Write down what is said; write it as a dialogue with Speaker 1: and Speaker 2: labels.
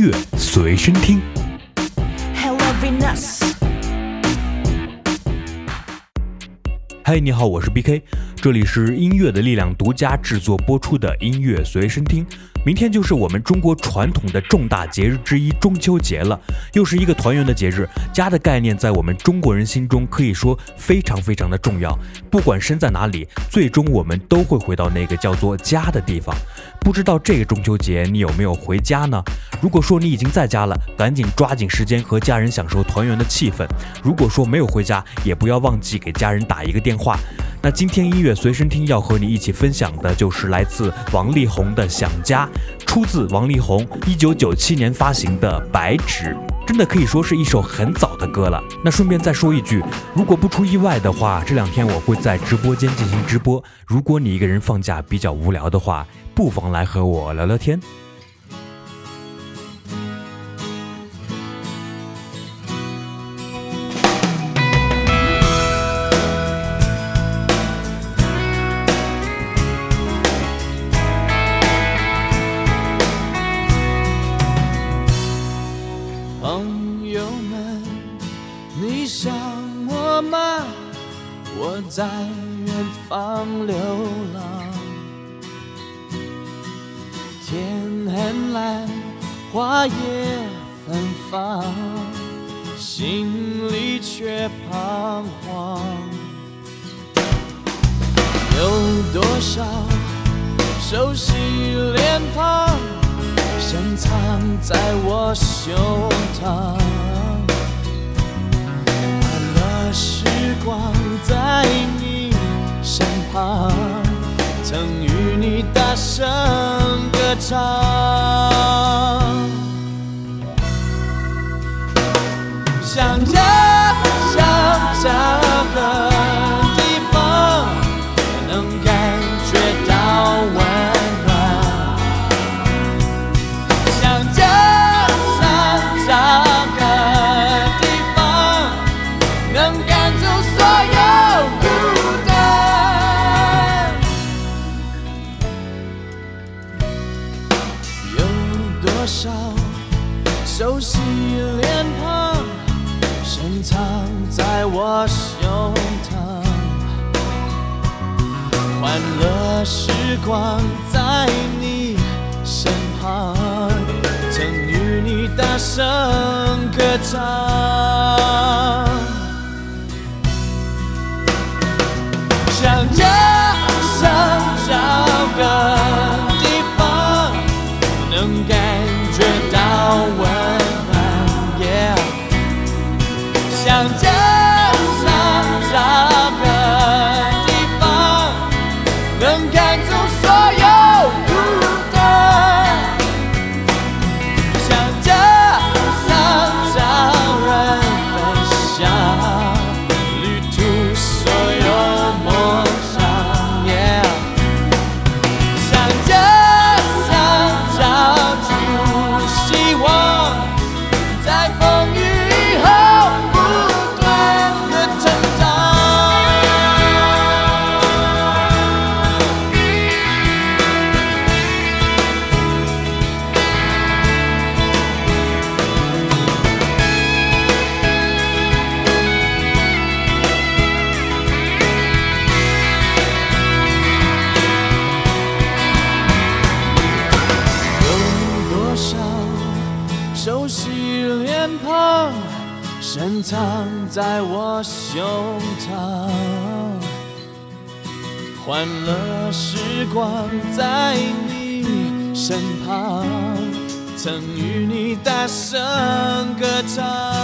Speaker 1: 乐随身听。
Speaker 2: Hello Venus，
Speaker 1: 嗨，你好，我是 BK，这里是音乐的力量独家制作播出的音乐随身听。明天就是我们中国传统的重大节日之一中秋节了，又是一个团圆的节日。家的概念在我们中国人心中可以说非常非常的重要。不管身在哪里，最终我们都会回到那个叫做家的地方。不知道这个中秋节你有没有回家呢？如果说你已经在家了，赶紧抓紧时间和家人享受团圆的气氛。如果说没有回家，也不要忘记给家人打一个电话。那今天音乐随身听要和你一起分享的就是来自王力宏的《想家》，出自王力宏一九九七年发行的《白纸》，真的可以说是一首很早的歌了。那顺便再说一句，如果不出意外的话，这两天我会在直播间进行直播。如果你一个人放假比较无聊的话，不妨来和我聊聊天。
Speaker 3: 我在远方流浪，天很蓝，花也芬芳，心里却彷徨。有多少熟悉脸庞？深藏在我胸膛，时光在你身旁，曾与你大声歌唱。想着，少熟悉脸庞，深藏在我胸膛？欢乐时光在你身旁，曾与你大声歌唱。想深藏在我胸膛？欢乐时光在你身旁，曾与你大声歌唱。